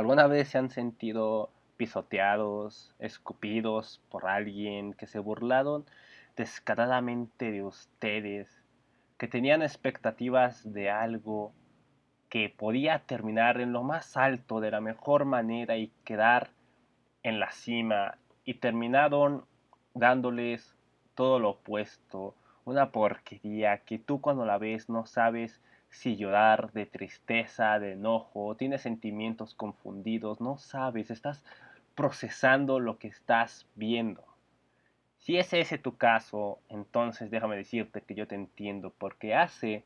¿Alguna vez se han sentido pisoteados, escupidos por alguien que se burlaron descaradamente de ustedes, que tenían expectativas de algo que podía terminar en lo más alto de la mejor manera y quedar en la cima y terminaron dándoles todo lo opuesto, una porquería que tú cuando la ves no sabes si llorar de tristeza, de enojo, tienes sentimientos confundidos, no sabes, estás procesando lo que estás viendo. Si es ese tu caso, entonces déjame decirte que yo te entiendo, porque hace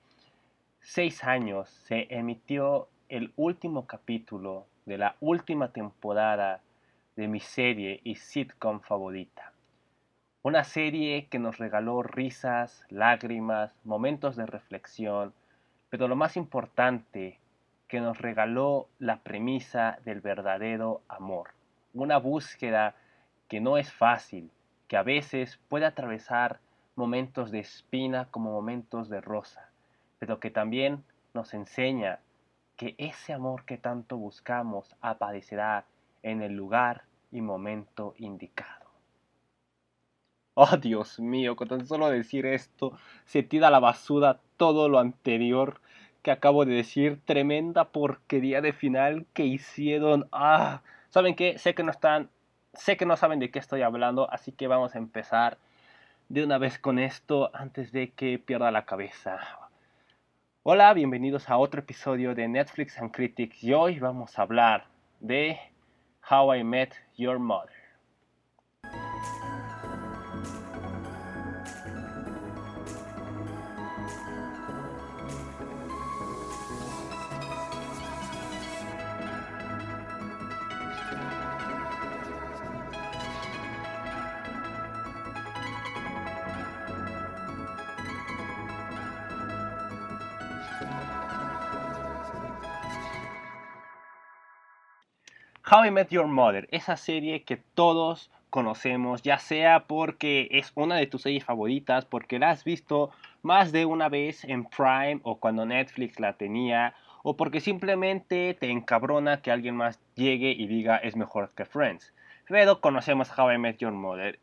seis años se emitió el último capítulo de la última temporada de mi serie y sitcom favorita. Una serie que nos regaló risas, lágrimas, momentos de reflexión, pero lo más importante, que nos regaló la premisa del verdadero amor. Una búsqueda que no es fácil, que a veces puede atravesar momentos de espina como momentos de rosa pero que también nos enseña que ese amor que tanto buscamos aparecerá en el lugar y momento indicado. Oh Dios mío, con tan solo decir esto, se tira la basura todo lo anterior que acabo de decir. Tremenda porquería de final que hicieron. Ah, ¿saben qué? Sé que no están, sé que no saben de qué estoy hablando, así que vamos a empezar de una vez con esto antes de que pierda la cabeza. Hola, bienvenidos a otro episodio de Netflix and Critics y hoy vamos a hablar de How I Met Your Mother. How I Met Your Mother, esa serie que todos conocemos, ya sea porque es una de tus series favoritas, porque la has visto más de una vez en Prime o cuando Netflix la tenía, o porque simplemente te encabrona que alguien más llegue y diga es mejor que Friends. Pero conocemos How I Met Your Mother.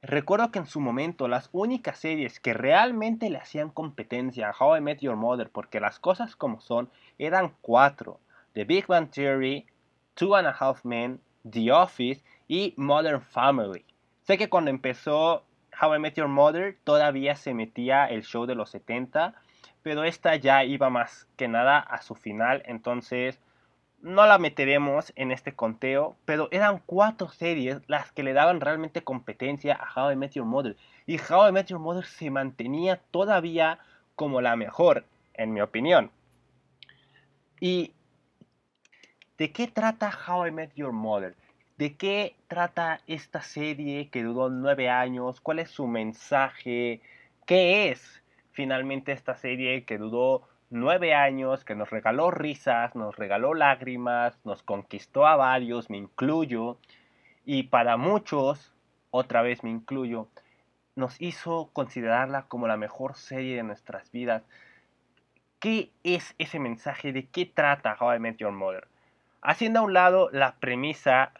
Recuerdo que en su momento las únicas series que realmente le hacían competencia a How I Met Your Mother, porque las cosas como son, eran cuatro. The Big Bang Theory, Two and a Half Men, The Office y Modern Family. Sé que cuando empezó How I Met Your Mother todavía se metía el show de los 70, pero esta ya iba más que nada a su final, entonces no la meteremos en este conteo, pero eran cuatro series las que le daban realmente competencia a How I Met Your Mother. Y How I Met Your Mother se mantenía todavía como la mejor, en mi opinión. Y ¿De qué trata How I Met Your Mother? ¿De qué trata esta serie que duró nueve años? ¿Cuál es su mensaje? ¿Qué es finalmente esta serie que duró nueve años, que nos regaló risas, nos regaló lágrimas, nos conquistó a varios, me incluyo, y para muchos, otra vez me incluyo, nos hizo considerarla como la mejor serie de nuestras vidas. ¿Qué es ese mensaje? ¿De qué trata How I Met Your Mother? Haciendo a un lado la premisa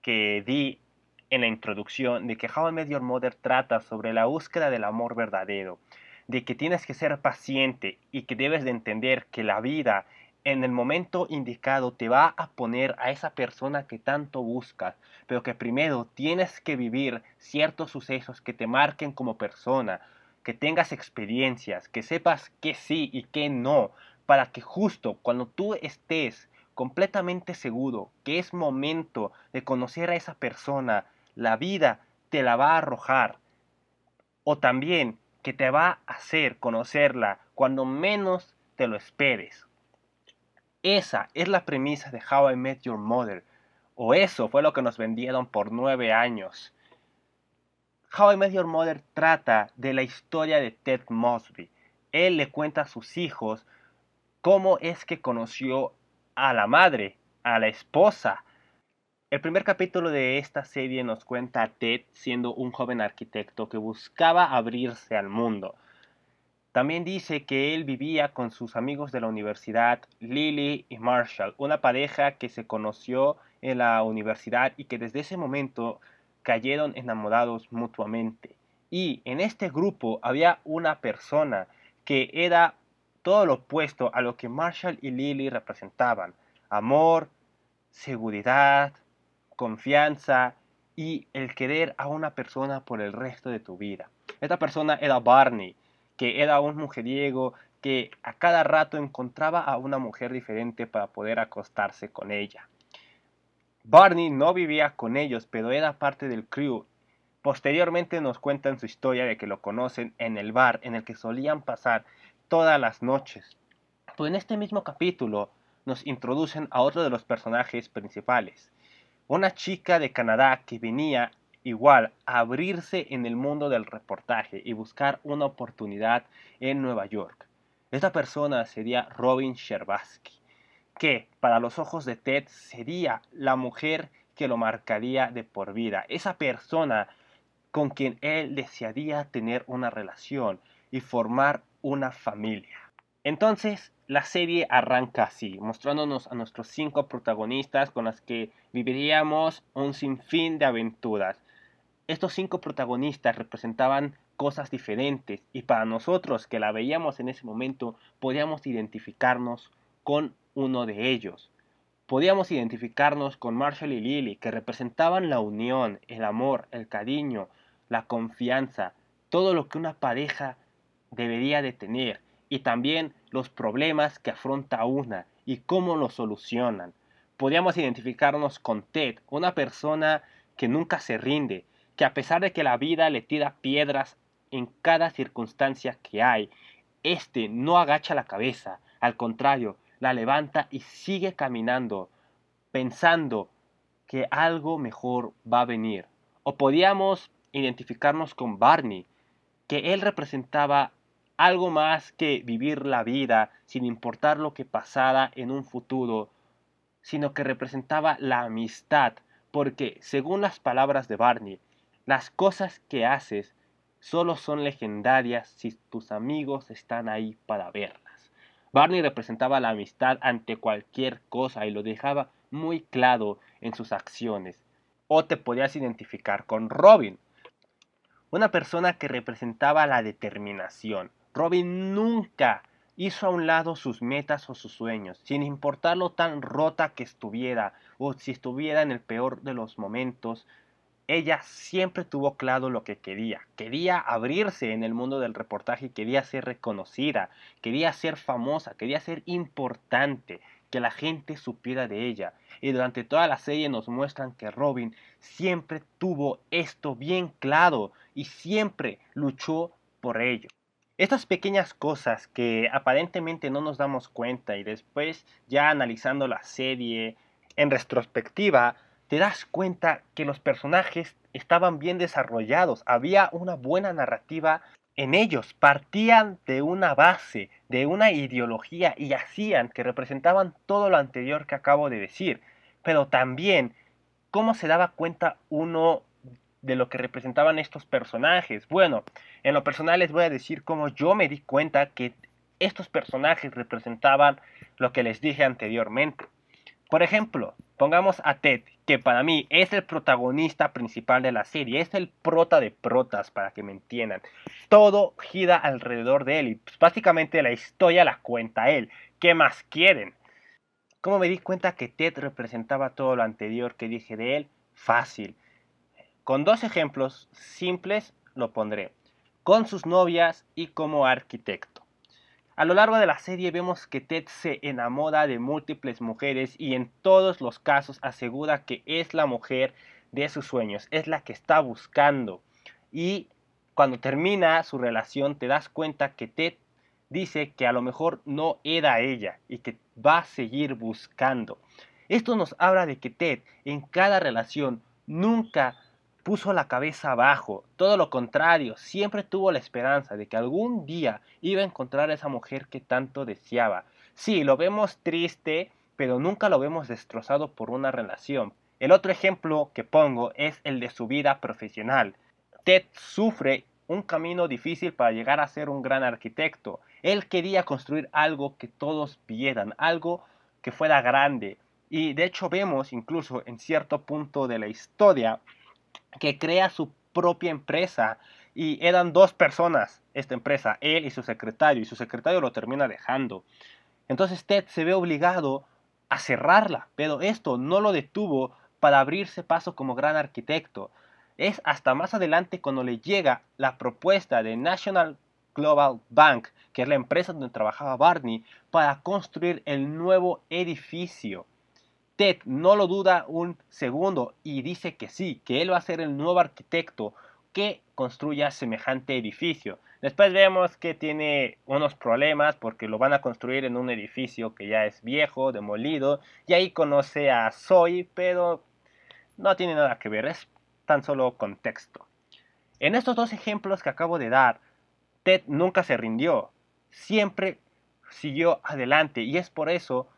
que di en la introducción de que How I Met Mother trata sobre la búsqueda del amor verdadero, de que tienes que ser paciente y que debes de entender que la vida en el momento indicado te va a poner a esa persona que tanto buscas, pero que primero tienes que vivir ciertos sucesos que te marquen como persona, que tengas experiencias, que sepas que sí y que no, para que justo cuando tú estés completamente seguro que es momento de conocer a esa persona, la vida te la va a arrojar. O también que te va a hacer conocerla cuando menos te lo esperes. Esa es la premisa de How I Met Your Mother. O eso fue lo que nos vendieron por nueve años. How I Met Your Mother trata de la historia de Ted Mosby. Él le cuenta a sus hijos cómo es que conoció a la madre, a la esposa. El primer capítulo de esta serie nos cuenta a Ted siendo un joven arquitecto que buscaba abrirse al mundo. También dice que él vivía con sus amigos de la universidad, Lily y Marshall, una pareja que se conoció en la universidad y que desde ese momento cayeron enamorados mutuamente. Y en este grupo había una persona que era todo lo opuesto a lo que Marshall y Lily representaban. Amor, seguridad, confianza y el querer a una persona por el resto de tu vida. Esta persona era Barney, que era un mujeriego que a cada rato encontraba a una mujer diferente para poder acostarse con ella. Barney no vivía con ellos, pero era parte del crew. Posteriormente nos cuentan su historia de que lo conocen en el bar en el que solían pasar todas las noches. Pues en este mismo capítulo nos introducen a otro de los personajes principales, una chica de Canadá que venía igual a abrirse en el mundo del reportaje y buscar una oportunidad en Nueva York. Esta persona sería Robin Sherbatsky que para los ojos de Ted sería la mujer que lo marcaría de por vida, esa persona con quien él desearía tener una relación y formar una familia. Entonces, la serie arranca así, mostrándonos a nuestros cinco protagonistas con los que viviríamos un sinfín de aventuras. Estos cinco protagonistas representaban cosas diferentes y para nosotros que la veíamos en ese momento podíamos identificarnos con uno de ellos. Podíamos identificarnos con Marshall y Lily, que representaban la unión, el amor, el cariño, la confianza, todo lo que una pareja debería de tener, y también los problemas que afronta una y cómo los solucionan. Podíamos identificarnos con Ted, una persona que nunca se rinde, que a pesar de que la vida le tira piedras en cada circunstancia que hay, este no agacha la cabeza, al contrario, la levanta y sigue caminando, pensando que algo mejor va a venir. O podíamos identificarnos con Barney, que él representaba algo más que vivir la vida sin importar lo que pasara en un futuro, sino que representaba la amistad, porque según las palabras de Barney, las cosas que haces solo son legendarias si tus amigos están ahí para verlas. Barney representaba la amistad ante cualquier cosa y lo dejaba muy claro en sus acciones. O te podías identificar con Robin, una persona que representaba la determinación. Robin nunca hizo a un lado sus metas o sus sueños, sin importar lo tan rota que estuviera o si estuviera en el peor de los momentos, ella siempre tuvo claro lo que quería. Quería abrirse en el mundo del reportaje, quería ser reconocida, quería ser famosa, quería ser importante, que la gente supiera de ella. Y durante toda la serie nos muestran que Robin siempre tuvo esto bien claro y siempre luchó por ello. Estas pequeñas cosas que aparentemente no nos damos cuenta y después ya analizando la serie en retrospectiva, te das cuenta que los personajes estaban bien desarrollados, había una buena narrativa en ellos, partían de una base, de una ideología y hacían que representaban todo lo anterior que acabo de decir, pero también cómo se daba cuenta uno de lo que representaban estos personajes. Bueno, en lo personal les voy a decir cómo yo me di cuenta que estos personajes representaban lo que les dije anteriormente. Por ejemplo, pongamos a Ted, que para mí es el protagonista principal de la serie, es el prota de protas, para que me entiendan. Todo gira alrededor de él y pues, básicamente la historia la cuenta él. ¿Qué más quieren? ¿Cómo me di cuenta que Ted representaba todo lo anterior que dije de él? Fácil. Con dos ejemplos simples lo pondré. Con sus novias y como arquitecto. A lo largo de la serie vemos que Ted se enamora de múltiples mujeres y en todos los casos asegura que es la mujer de sus sueños, es la que está buscando. Y cuando termina su relación te das cuenta que Ted dice que a lo mejor no era ella y que va a seguir buscando. Esto nos habla de que Ted en cada relación nunca puso la cabeza abajo, todo lo contrario, siempre tuvo la esperanza de que algún día iba a encontrar a esa mujer que tanto deseaba. Sí, lo vemos triste, pero nunca lo vemos destrozado por una relación. El otro ejemplo que pongo es el de su vida profesional. Ted sufre un camino difícil para llegar a ser un gran arquitecto. Él quería construir algo que todos vieran, algo que fuera grande. Y de hecho vemos incluso en cierto punto de la historia que crea su propia empresa y eran dos personas esta empresa, él y su secretario, y su secretario lo termina dejando. Entonces Ted se ve obligado a cerrarla, pero esto no lo detuvo para abrirse paso como gran arquitecto. Es hasta más adelante cuando le llega la propuesta de National Global Bank, que es la empresa donde trabajaba Barney, para construir el nuevo edificio. Ted no lo duda un segundo y dice que sí, que él va a ser el nuevo arquitecto que construya semejante edificio. Después vemos que tiene unos problemas porque lo van a construir en un edificio que ya es viejo, demolido, y ahí conoce a Zoe, pero no tiene nada que ver, es tan solo contexto. En estos dos ejemplos que acabo de dar, Ted nunca se rindió, siempre siguió adelante y es por eso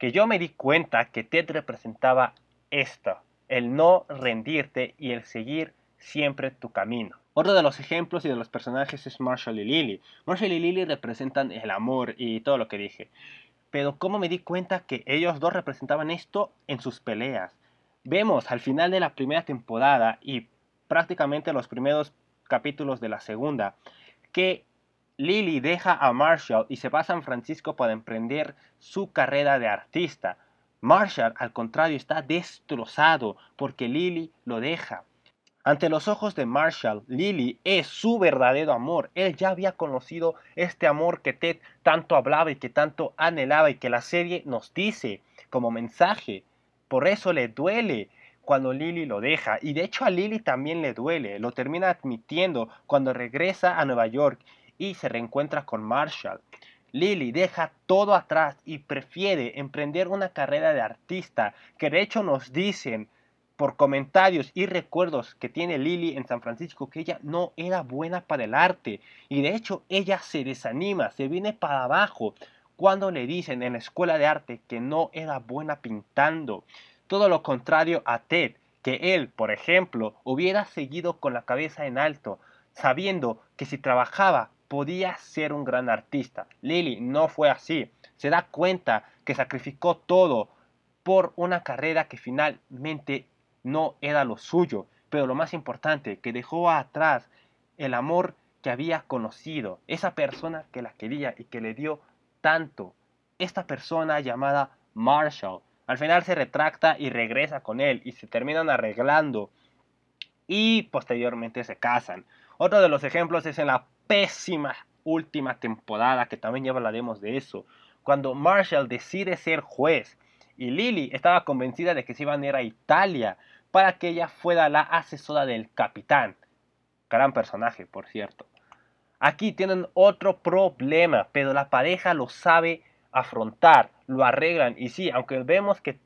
que yo me di cuenta que Ted representaba esto, el no rendirte y el seguir siempre tu camino. Otro de los ejemplos y de los personajes es Marshall y Lily. Marshall y Lily representan el amor y todo lo que dije. Pero cómo me di cuenta que ellos dos representaban esto en sus peleas. Vemos al final de la primera temporada y prácticamente los primeros capítulos de la segunda que Lily deja a Marshall y se va a San Francisco para emprender su carrera de artista. Marshall, al contrario, está destrozado porque Lily lo deja. Ante los ojos de Marshall, Lily es su verdadero amor. Él ya había conocido este amor que Ted tanto hablaba y que tanto anhelaba y que la serie nos dice como mensaje. Por eso le duele cuando Lily lo deja. Y de hecho a Lily también le duele. Lo termina admitiendo cuando regresa a Nueva York y se reencuentra con Marshall. Lily deja todo atrás y prefiere emprender una carrera de artista que de hecho nos dicen por comentarios y recuerdos que tiene Lily en San Francisco que ella no era buena para el arte y de hecho ella se desanima, se viene para abajo cuando le dicen en la escuela de arte que no era buena pintando. Todo lo contrario a Ted, que él, por ejemplo, hubiera seguido con la cabeza en alto, sabiendo que si trabajaba podía ser un gran artista. Lily no fue así. Se da cuenta que sacrificó todo por una carrera que finalmente no era lo suyo, pero lo más importante, que dejó atrás el amor que había conocido, esa persona que la quería y que le dio tanto. Esta persona llamada Marshall. Al final se retracta y regresa con él y se terminan arreglando y posteriormente se casan. Otro de los ejemplos es en la pésima última temporada, que también ya hablaremos de eso, cuando Marshall decide ser juez y Lily estaba convencida de que se iban a ir a Italia para que ella fuera la asesora del capitán. Gran personaje, por cierto. Aquí tienen otro problema, pero la pareja lo sabe afrontar, lo arreglan. Y sí, aunque vemos que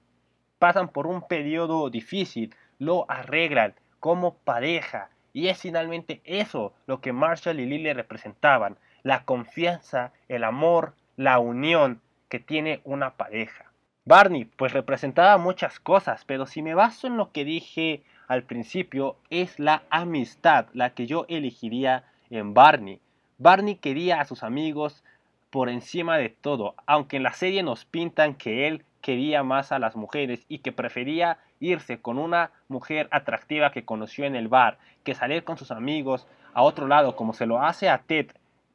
pasan por un periodo difícil, lo arreglan como pareja. Y es finalmente eso lo que Marshall y Lily representaban, la confianza, el amor, la unión que tiene una pareja. Barney, pues representaba muchas cosas, pero si me baso en lo que dije al principio, es la amistad la que yo elegiría en Barney. Barney quería a sus amigos por encima de todo, aunque en la serie nos pintan que él quería más a las mujeres y que prefería irse con una mujer atractiva que conoció en el bar que salir con sus amigos a otro lado como se lo hace a Ted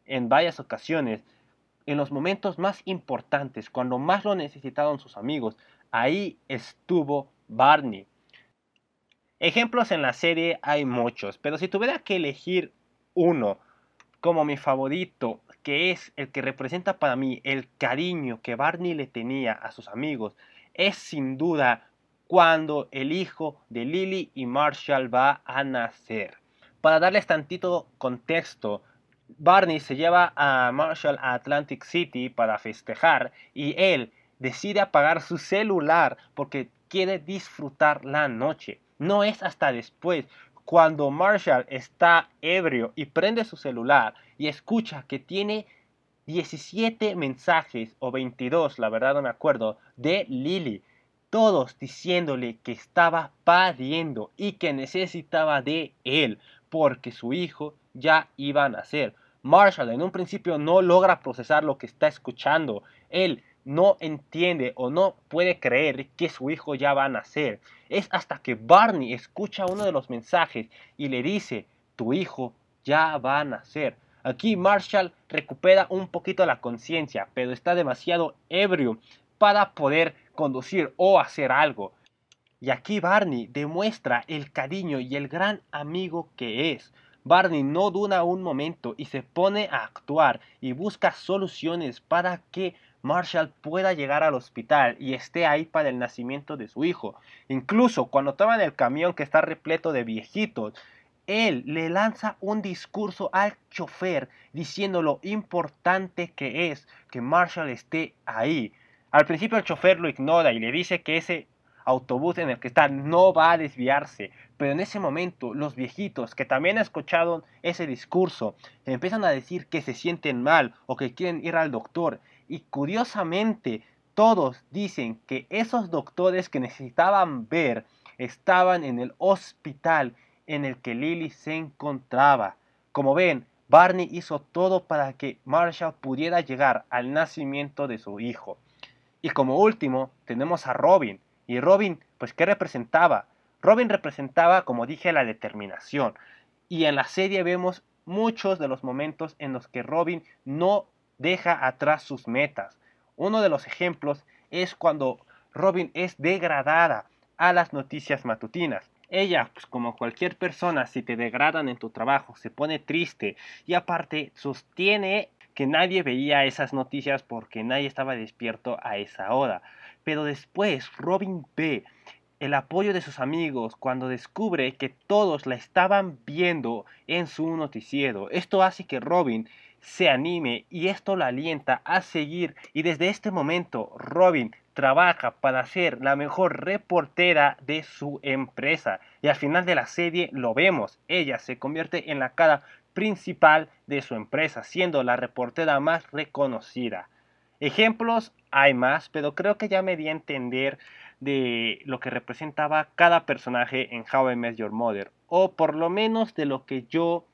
en varias ocasiones, en los momentos más importantes, cuando más lo necesitaron sus amigos, ahí estuvo Barney. Ejemplos en la serie hay muchos, pero si tuviera que elegir uno como mi favorito, que es el que representa para mí el cariño que Barney le tenía a sus amigos, es sin duda cuando el hijo de Lily y Marshall va a nacer. Para darles tantito contexto, Barney se lleva a Marshall a Atlantic City para festejar y él decide apagar su celular porque quiere disfrutar la noche. No es hasta después, cuando Marshall está ebrio y prende su celular y escucha que tiene 17 mensajes o 22, la verdad no me acuerdo, de Lily. Todos diciéndole que estaba pariendo y que necesitaba de él porque su hijo ya iba a nacer. Marshall en un principio no logra procesar lo que está escuchando. Él no entiende o no puede creer que su hijo ya va a nacer. Es hasta que Barney escucha uno de los mensajes y le dice, tu hijo ya va a nacer. Aquí Marshall recupera un poquito la conciencia, pero está demasiado ebrio para poder conducir o hacer algo. Y aquí Barney demuestra el cariño y el gran amigo que es. Barney no duda un momento y se pone a actuar y busca soluciones para que Marshall pueda llegar al hospital y esté ahí para el nacimiento de su hijo. Incluso cuando toman el camión que está repleto de viejitos, él le lanza un discurso al chofer diciendo lo importante que es que Marshall esté ahí. Al principio el chofer lo ignora y le dice que ese autobús en el que está no va a desviarse. Pero en ese momento los viejitos que también escucharon ese discurso empiezan a decir que se sienten mal o que quieren ir al doctor. Y curiosamente todos dicen que esos doctores que necesitaban ver estaban en el hospital en el que Lily se encontraba. Como ven, Barney hizo todo para que Marshall pudiera llegar al nacimiento de su hijo. Y como último, tenemos a Robin, y Robin, pues, ¿qué representaba? Robin representaba, como dije, la determinación. Y en la serie vemos muchos de los momentos en los que Robin no deja atrás sus metas. Uno de los ejemplos es cuando Robin es degradada a las noticias matutinas. Ella, pues como cualquier persona, si te degradan en tu trabajo, se pone triste y aparte sostiene que nadie veía esas noticias porque nadie estaba despierto a esa hora. Pero después Robin ve el apoyo de sus amigos cuando descubre que todos la estaban viendo en su noticiero. Esto hace que Robin se anime y esto la alienta a seguir y desde este momento Robin trabaja para ser la mejor reportera de su empresa y al final de la serie lo vemos, ella se convierte en la cara principal de su empresa, siendo la reportera más reconocida. Ejemplos hay más, pero creo que ya me di a entender de lo que representaba cada personaje en How I Met Your Mother, o por lo menos de lo que yo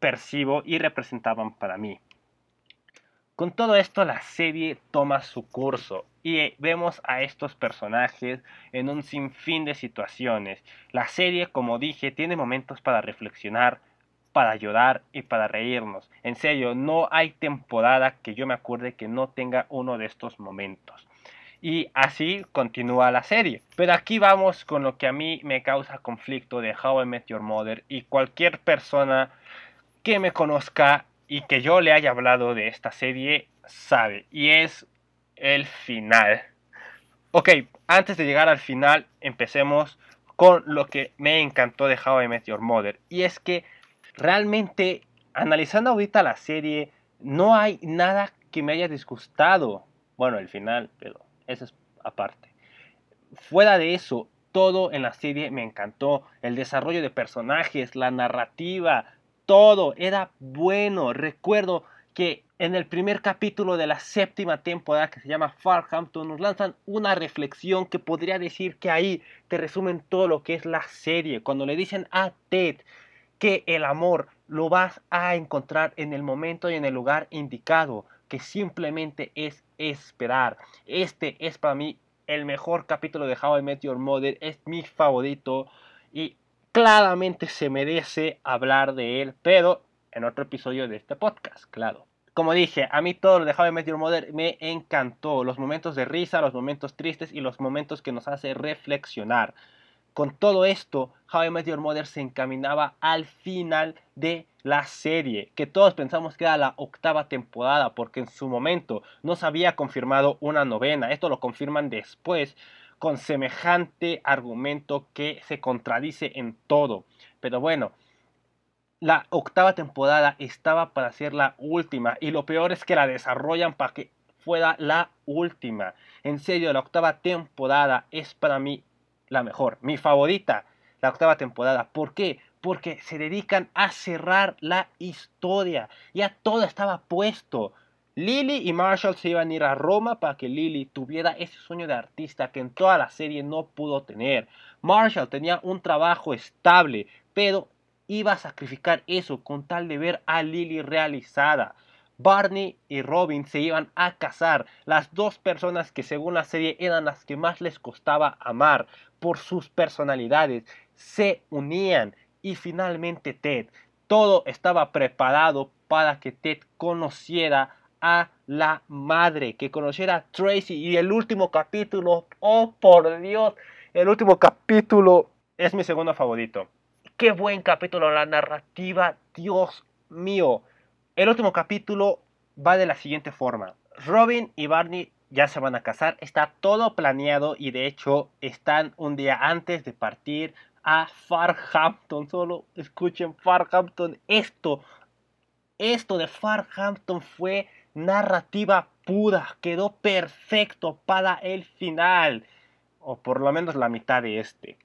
percibo y representaban para mí. Con todo esto la serie toma su curso y vemos a estos personajes en un sinfín de situaciones. La serie, como dije, tiene momentos para reflexionar, para llorar y para reírnos. En serio, no hay temporada que yo me acuerde que no tenga uno de estos momentos. Y así continúa la serie. Pero aquí vamos con lo que a mí me causa conflicto de How I Met Your Mother y cualquier persona que me conozca y que yo le haya hablado de esta serie sabe. Y es el final. Ok, antes de llegar al final, empecemos con lo que me encantó de How I Met Your Mother. Y es que realmente, analizando ahorita la serie, no hay nada que me haya disgustado. Bueno, el final, pero eso es aparte. Fuera de eso, todo en la serie me encantó. El desarrollo de personajes, la narrativa, todo era bueno. Recuerdo que en el primer capítulo de la séptima temporada que se llama Farhampton nos lanzan una reflexión que podría decir que ahí te resumen todo lo que es la serie. Cuando le dicen a Ted que el amor lo vas a encontrar en el momento y en el lugar indicado, que simplemente es esperar. Este es para mí el mejor capítulo de How I Met Your Mother, es mi favorito y claramente se merece hablar de él, pero en otro episodio de este podcast, claro. Como dije, a mí todo lo de How I Met Your Mother me encantó. Los momentos de risa, los momentos tristes y los momentos que nos hace reflexionar. Con todo esto, How I Met Mother se encaminaba al final de la serie, que todos pensamos que era la octava temporada, porque en su momento no se había confirmado una novena. Esto lo confirman después con semejante argumento que se contradice en todo. Pero bueno, la octava temporada estaba para ser la última y lo peor es que la desarrollan para que fuera la última. En serio, la octava temporada es para mí la mejor, mi favorita, la octava temporada. ¿Por qué? Porque se dedican a cerrar la historia. Ya todo estaba puesto. Lily y Marshall se iban a ir a Roma para que Lily tuviera ese sueño de artista que en toda la serie no pudo tener. Marshall tenía un trabajo estable, pero iba a sacrificar eso con tal de ver a Lily realizada. Barney y Robin se iban a casar, las dos personas que según la serie eran las que más les costaba amar por sus personalidades, se unían y finalmente Ted. Todo estaba preparado para que Ted conociera a la madre, que conociera a Tracy y el último capítulo, oh por Dios, el último capítulo es mi segundo favorito. Qué buen capítulo, la narrativa, Dios mío. El último capítulo va de la siguiente forma. Robin y Barney ya se van a casar, está todo planeado y de hecho están un día antes de partir a Farhampton. Solo escuchen Farhampton. Esto, esto de Farhampton fue narrativa pura. Quedó perfecto para el final. O por lo menos la mitad de este.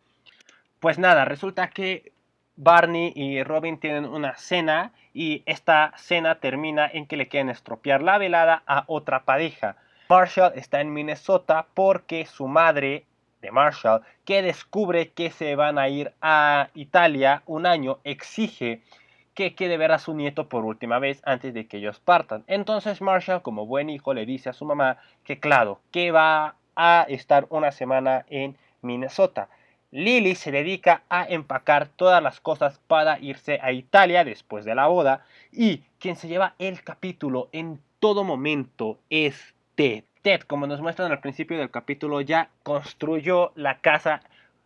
Pues nada, resulta que Barney y Robin tienen una cena y esta cena termina en que le quieren estropear la velada a otra pareja. Marshall está en Minnesota porque su madre de Marshall, que descubre que se van a ir a Italia un año, exige que quede ver a su nieto por última vez antes de que ellos partan. Entonces Marshall, como buen hijo, le dice a su mamá que claro, que va a estar una semana en Minnesota. Lily se dedica a empacar todas las cosas para irse a Italia después de la boda y quien se lleva el capítulo en todo momento es Ted. Ted, como nos muestran al principio del capítulo, ya construyó la casa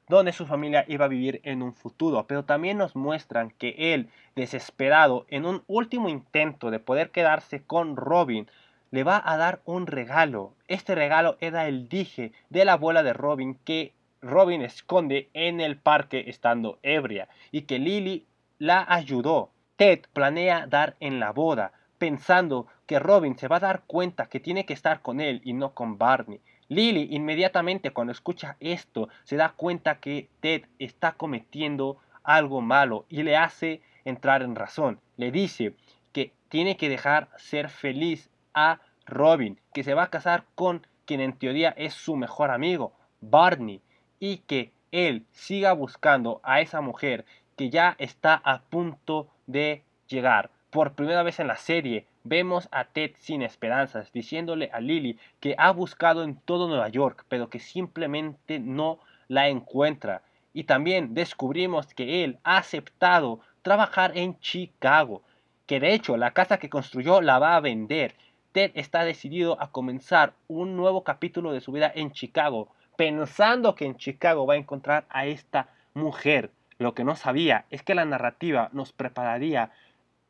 donde su familia iba a vivir en un futuro, pero también nos muestran que él, desesperado, en un último intento de poder quedarse con Robin, le va a dar un regalo. Este regalo era el dije de la abuela de Robin que Robin esconde en el parque estando ebria y que Lily la ayudó. Ted planea dar en la boda, pensando que Robin se va a dar cuenta que tiene que estar con él y no con Barney. Lily inmediatamente cuando escucha esto se da cuenta que Ted está cometiendo algo malo y le hace entrar en razón. Le dice que tiene que dejar ser feliz a Robin, que se va a casar con quien en teoría es su mejor amigo, Barney y que él siga buscando a esa mujer que ya está a punto de llegar. Por primera vez en la serie vemos a Ted sin esperanzas, diciéndole a Lily que ha buscado en todo Nueva York, pero que simplemente no la encuentra. Y también descubrimos que él ha aceptado trabajar en Chicago, que de hecho la casa que construyó la va a vender. Ted está decidido a comenzar un nuevo capítulo de su vida en Chicago, pensando que en Chicago va a encontrar a esta mujer. Lo que no sabía es que la narrativa nos prepararía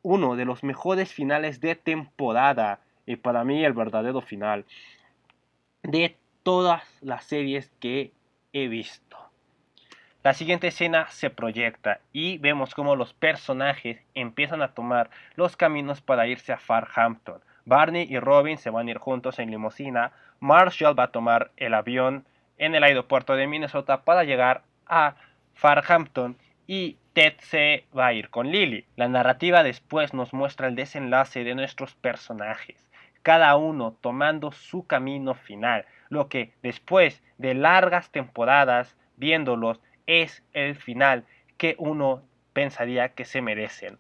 uno de los mejores finales de temporada y para mí el verdadero final de todas las series que he visto. La siguiente escena se proyecta y vemos cómo los personajes empiezan a tomar los caminos para irse a Farhampton. Barney y Robin se van a ir juntos en limusina. Marshall va a tomar el avión en el aeropuerto de Minnesota para llegar a Farhampton y Ted se va a ir con Lily. La narrativa después nos muestra el desenlace de nuestros personajes, cada uno tomando su camino final, lo que después de largas temporadas viéndolos es el final que uno pensaría que se merecen.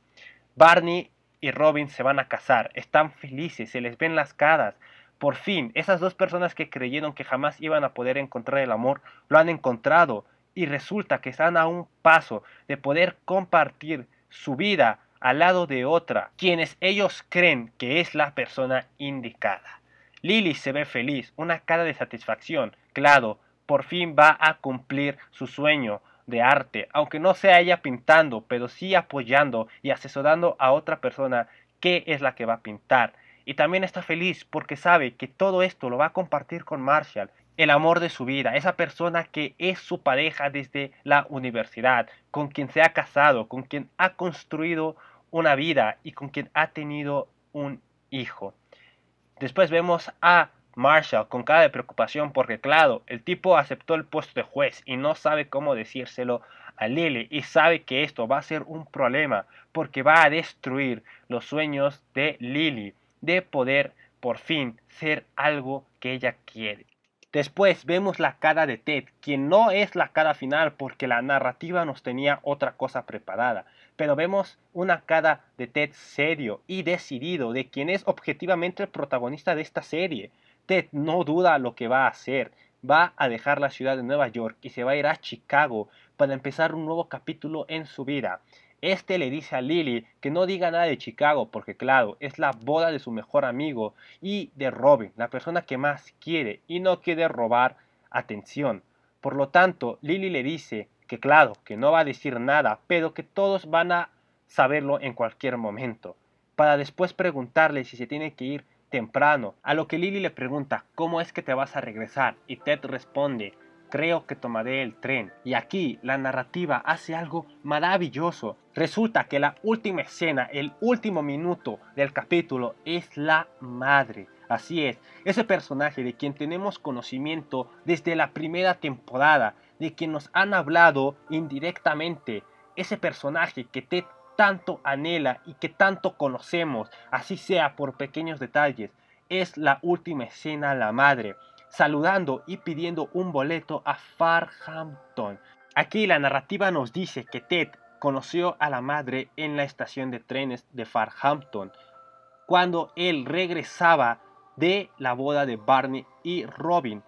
Barney y Robin se van a casar, están felices, se les ven las caras, por fin, esas dos personas que creyeron que jamás iban a poder encontrar el amor, lo han encontrado y resulta que están a un paso de poder compartir su vida al lado de otra, quienes ellos creen que es la persona indicada. Lily se ve feliz, una cara de satisfacción, claro, por fin va a cumplir su sueño de arte, aunque no sea ella pintando, pero sí apoyando y asesorando a otra persona que es la que va a pintar y también está feliz porque sabe que todo esto lo va a compartir con Marshall, el amor de su vida, esa persona que es su pareja desde la universidad, con quien se ha casado, con quien ha construido una vida y con quien ha tenido un hijo. Después vemos a Marshall con cara de preocupación porque claro, el tipo aceptó el puesto de juez y no sabe cómo decírselo a Lily y sabe que esto va a ser un problema porque va a destruir los sueños de Lily de poder por fin ser algo que ella quiere. Después vemos la cara de Ted, quien no es la cara final porque la narrativa nos tenía otra cosa preparada. Pero vemos una cara de Ted serio y decidido de quien es objetivamente el protagonista de esta serie. Ted no duda lo que va a hacer. Va a dejar la ciudad de Nueva York y se va a ir a Chicago para empezar un nuevo capítulo en su vida. Este le dice a Lily que no diga nada de Chicago porque claro, es la boda de su mejor amigo y de Robin, la persona que más quiere y no quiere robar atención. Por lo tanto, Lily le dice que claro, que no va a decir nada, pero que todos van a saberlo en cualquier momento, para después preguntarle si se tiene que ir temprano, a lo que Lily le pregunta cómo es que te vas a regresar y Ted responde creo que tomaré el tren. Y aquí la narrativa hace algo maravilloso. Resulta que la última escena, el último minuto del capítulo es la madre. Así es, ese personaje de quien tenemos conocimiento desde la primera temporada, de quien nos han hablado indirectamente, ese personaje que Ted tanto anhela y que tanto conocemos, así sea por pequeños detalles, es la última escena la madre saludando y pidiendo un boleto a Farhampton. Aquí la narrativa nos dice que Ted conoció a la madre en la estación de trenes de Farhampton cuando él regresaba de la boda de Barney y Robin.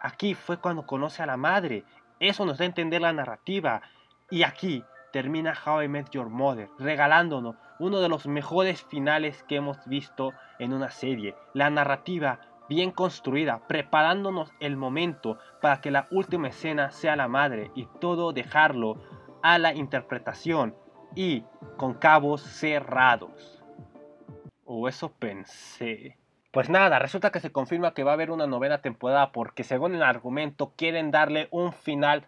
Aquí fue cuando conoce a la madre. Eso nos da a entender la narrativa. Y aquí termina How I Met Your Mother, regalándonos uno de los mejores finales que hemos visto en una serie. La narrativa bien construida, preparándonos el momento para que la última escena sea la madre y todo dejarlo a la interpretación y con cabos cerrados. O eso pensé. Pues nada, resulta que se confirma que va a haber una novena temporada porque según el argumento quieren darle un final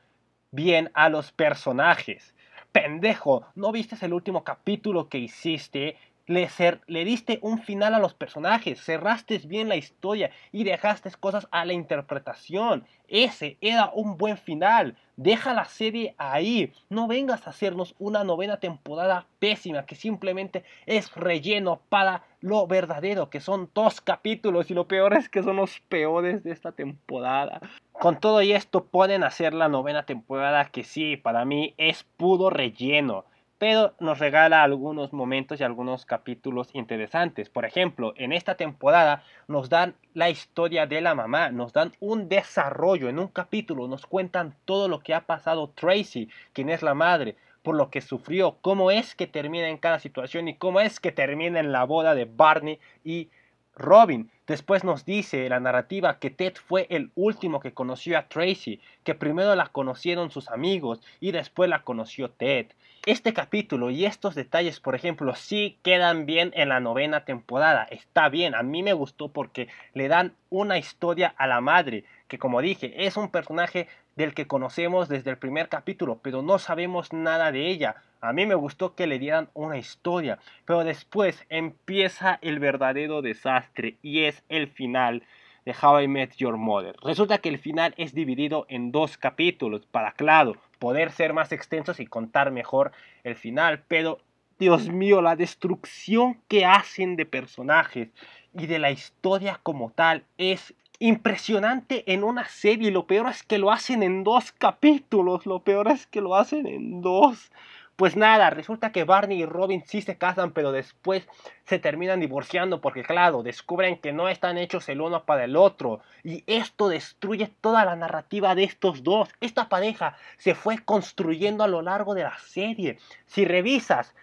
bien a los personajes. Pendejo, ¿no viste el último capítulo que hiciste? Le, diste un final a los personajes, cerraste bien la historia y dejaste cosas a la interpretación. Ese era un buen final. Deja la serie ahí. No vengas a hacernos una novena temporada pésima que simplemente es relleno para lo verdadero, que son dos capítulos y lo peor es que son los peores de esta temporada. Con todo y esto pueden hacer la novena temporada que sí, para mí es puro relleno pero nos regala algunos momentos y algunos capítulos interesantes. Por ejemplo, en esta temporada nos dan la historia de la mamá, nos dan un desarrollo en un capítulo, nos cuentan todo lo que ha pasado Tracy, quien es la madre, por lo que sufrió, cómo es que termina en cada situación y cómo es que termina en la boda de Barney y Robin. Después nos dice la narrativa que Ted fue el último que conoció a Tracy, que primero la conocieron sus amigos y después la conoció Ted. Este capítulo y estos detalles, por ejemplo, sí quedan bien en la novena temporada. Está bien, a mí me gustó porque le dan una historia a la madre, que como dije, es un personaje del que conocemos desde el primer capítulo, pero no sabemos nada de ella. A mí me gustó que le dieran una historia, pero después empieza el verdadero desastre y es el final de How I Met Your Mother. Resulta que el final es dividido en dos capítulos para, claro, poder ser más extensos y contar mejor el final, pero Dios mío, la destrucción que hacen de personajes y de la historia como tal es impresionante en una serie. Lo peor es que lo hacen en dos capítulos. Lo peor es que lo hacen en dos. Pues nada, resulta que Barney y Robin sí se casan, pero después se terminan divorciando porque claro, descubren que no están hechos el uno para el otro. Y esto destruye toda la narrativa de estos dos. Esta pareja se fue construyendo a lo largo de la serie. Si revisas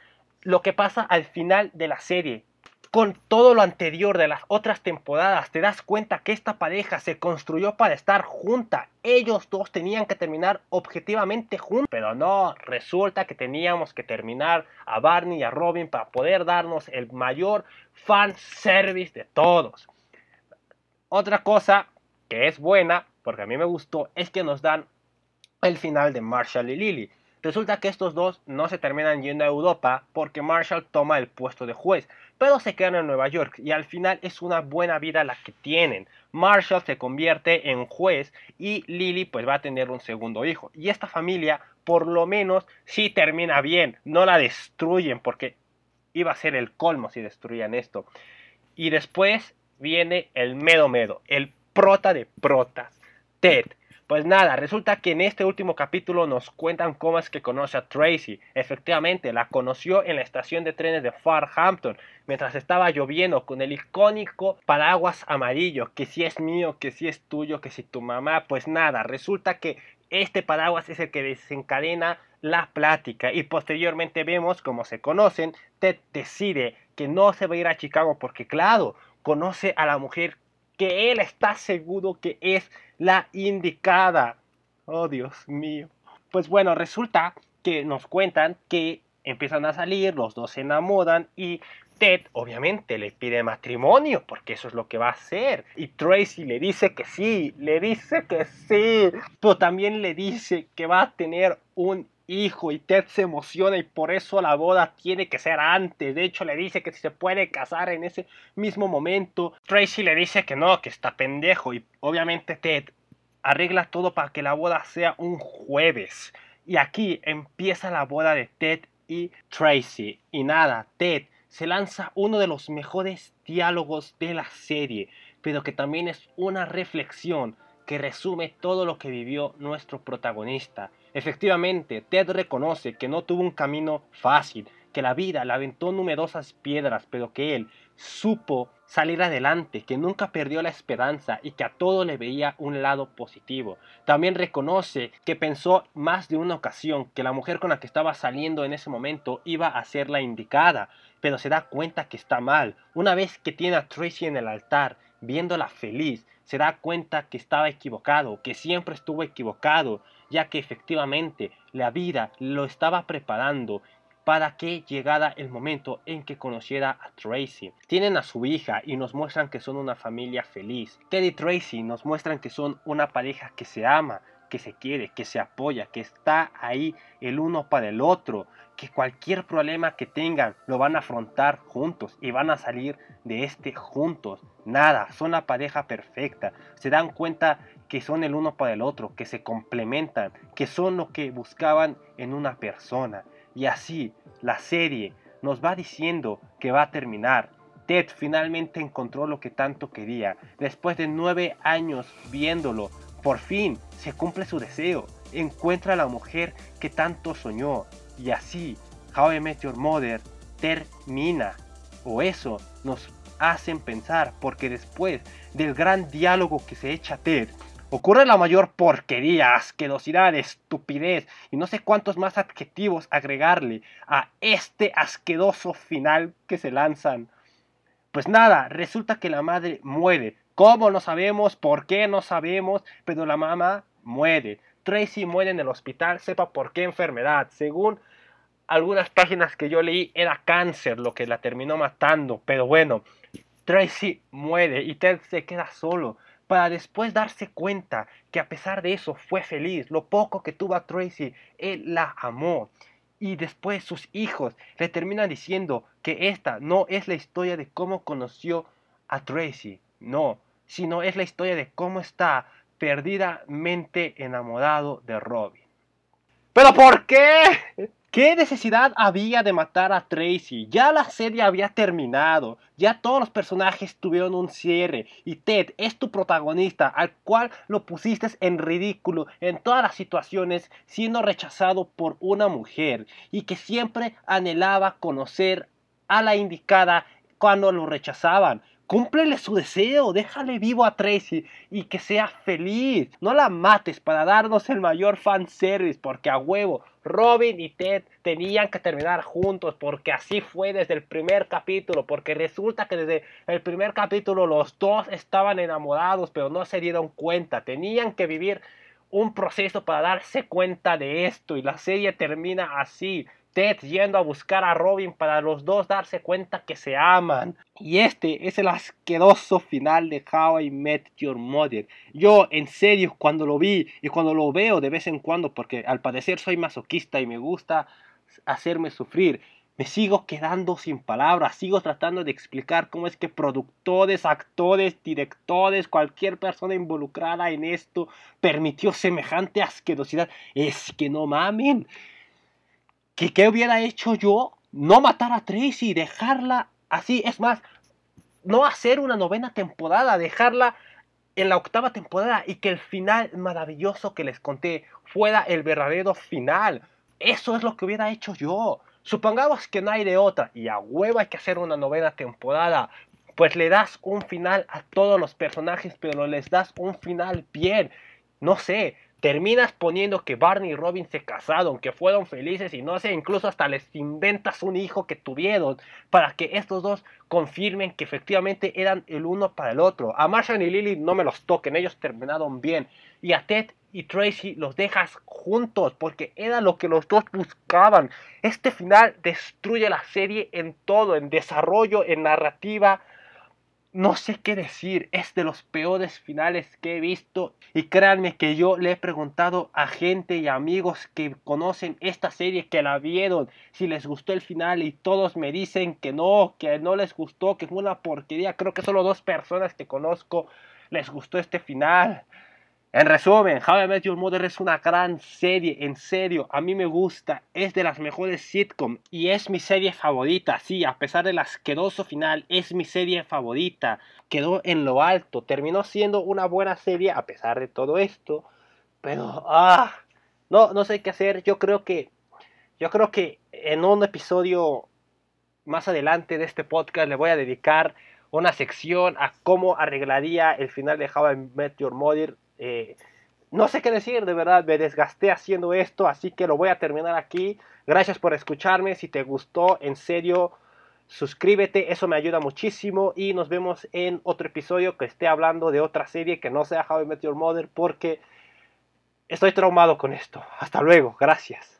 lo que pasa al final de la serie, con todo lo anterior de las otras temporadas, te das cuenta que esta pareja se construyó para estar junta. Ellos dos tenían que terminar objetivamente juntos. Pero no, resulta que teníamos que terminar a Barney y a Robin para poder darnos el mayor fan service de todos. Otra cosa que es buena, porque a mí me gustó, es que nos dan el final de Marshall y Lily. Resulta que estos dos no se terminan yendo a Europa porque Marshall toma el puesto de juez, pero se quedan en Nueva York y al final es una buena vida la que tienen. Marshall se convierte en juez y Lily pues va a tener un segundo hijo. Y esta familia por lo menos sí termina bien, no la destruyen porque iba a ser el colmo si destruían esto. Y después viene el medo medo, el prota de protas. Ted. Pues nada, resulta que en este último capítulo nos cuentan cómo es que conoce a Tracy. Efectivamente, la conoció en la estación de trenes de Farhampton mientras estaba lloviendo con el icónico paraguas amarillo, que si es mío, que si es tuyo, que si tu mamá, pues nada, resulta que este paraguas es el que desencadena la plática y posteriormente vemos cómo se conocen. Ted decide que no se va a ir a Chicago porque claro, conoce a la mujer que él está seguro que es la indicada. Oh, Dios mío. Pues bueno, resulta que nos cuentan que empiezan a salir, los dos se enamoran y Ted obviamente le pide matrimonio porque eso es lo que va a hacer. Y Tracy le dice que sí, le dice que sí, pero también le dice que va a tener un hijo y Ted se emociona y por eso la boda tiene que ser antes. De hecho le dice que si se puede casar en ese mismo momento. Tracy le dice que no, que está pendejo y obviamente Ted arregla todo para que la boda sea un jueves. Y aquí empieza la boda de Ted y Tracy. Y nada, Ted se lanza uno de los mejores diálogos de la serie, pero que también es una reflexión que resume todo lo que vivió nuestro protagonista. Efectivamente, Ted reconoce que no tuvo un camino fácil, que la vida le aventó numerosas piedras, pero que él supo salir adelante, que nunca perdió la esperanza y que a todo le veía un lado positivo. También reconoce que pensó más de una ocasión que la mujer con la que estaba saliendo en ese momento iba a ser la indicada, pero se da cuenta que está mal. Una vez que tiene a Tracy en el altar, viéndola feliz, se da cuenta que estaba equivocado, que siempre estuvo equivocado, ya que efectivamente la vida lo estaba preparando para que llegara el momento en que conociera a Tracy. Tienen a su hija y nos muestran que son una familia feliz. Ted y Tracy nos muestran que son una pareja que se ama, que se quiere, que se apoya, que está ahí el uno para el otro, que cualquier problema que tengan lo van a afrontar juntos y van a salir de este juntos. Nada, son la pareja perfecta. Se dan cuenta que son el uno para el otro, que se complementan, que son lo que buscaban en una persona. Y así, la serie nos va diciendo que va a terminar. Ted finalmente encontró lo que tanto quería. Después de nueve años viéndolo, por fin se cumple su deseo. Encuentra a la mujer que tanto soñó. Y así, How I Met Your Mother termina. O eso nos hacen pensar, porque después del gran diálogo que se echa Ted, ocurre la mayor porquería, asquerosidad, estupidez y no sé cuántos más adjetivos agregarle a este asqueroso final que se lanzan. Pues nada, resulta que la madre muere. ¿Cómo no sabemos? ¿Por qué no sabemos? Pero la mamá muere. Tracy muere en el hospital, sepa por qué enfermedad. Según algunas páginas que yo leí, era cáncer lo que la terminó matando. Pero bueno, Tracy muere y Ted se queda solo para después darse cuenta que a pesar de eso fue feliz. Lo poco que tuvo a Tracy, él la amó. Y después sus hijos le terminan diciendo que esta no es la historia de cómo conoció a Tracy, no, sino es la historia de cómo está perdidamente enamorado de Robin. ¿Pero por qué? ¿Qué necesidad había de matar a Tracy? Ya la serie había terminado, ya todos los personajes tuvieron un cierre y Ted es tu protagonista al cual lo pusiste en ridículo en todas las situaciones siendo rechazado por una mujer y que siempre anhelaba conocer a la indicada cuando lo rechazaban. Cúmplele su deseo, déjale vivo a Tracy y que sea feliz. No la mates para darnos el mayor fanservice, porque a huevo, Robin y Ted tenían que terminar juntos, porque así fue desde el primer capítulo, porque resulta que desde el primer capítulo los dos estaban enamorados, pero no se dieron cuenta, tenían que vivir un proceso para darse cuenta de esto y la serie termina así. Ted yendo a buscar a Robin para los dos darse cuenta que se aman. Y este es el asqueroso final de How I Met Your Mother. Yo, en serio, cuando lo vi y cuando lo veo de vez en cuando, porque al parecer soy masoquista y me gusta hacerme sufrir, me sigo quedando sin palabras, sigo tratando de explicar cómo es que productores, actores, directores, cualquier persona involucrada en esto permitió semejante asquerosidad. Es que no mamen. ¿Qué, hubiera hecho yo? No matar a Tracy, dejarla así. Es más, no hacer una novena temporada, dejarla en la octava temporada y que el final maravilloso que les conté fuera el verdadero final. Eso es lo que hubiera hecho yo. Supongamos que no hay de otra y a huevo hay que hacer una novena temporada. Pues le das un final a todos los personajes, pero les das un final bien. No sé, terminas poniendo que Barney y Robin se casaron, que fueron felices y no sé, incluso hasta les inventas un hijo que tuvieron para que estos dos confirmen que efectivamente eran el uno para el otro. A Marshall y Lily no me los toquen, ellos terminaron bien. Y a Ted y Tracy los dejas juntos porque era lo que los dos buscaban. Este final destruye la serie en todo, en desarrollo, en narrativa, no sé qué decir, es de los peores finales que he visto y créanme que yo le he preguntado a gente y amigos que conocen esta serie, que la vieron, si les gustó el final y todos me dicen que no, que no les gustó, que es una porquería, creo que solo dos personas que conozco les gustó este final. En resumen, How I Met Your Mother es una gran serie, en serio, a mí me gusta, es de las mejores sitcom y es mi serie favorita, sí, a pesar del asqueroso final, es mi serie favorita, quedó en lo alto, terminó siendo una buena serie a pesar de todo esto, pero, ah, no, no sé qué hacer, yo creo que, yo creo que en un episodio más adelante de este podcast le voy a dedicar una sección a cómo arreglaría el final de How I Met Your Mother eh, no sé qué decir, de verdad, me desgasté haciendo esto, así que lo voy a terminar aquí. Gracias por escucharme, si te gustó, en serio, suscríbete, eso me ayuda muchísimo y nos vemos en otro episodio que esté hablando de otra serie que no sea How I Met Your Mother porque estoy traumado con esto. Hasta luego, gracias.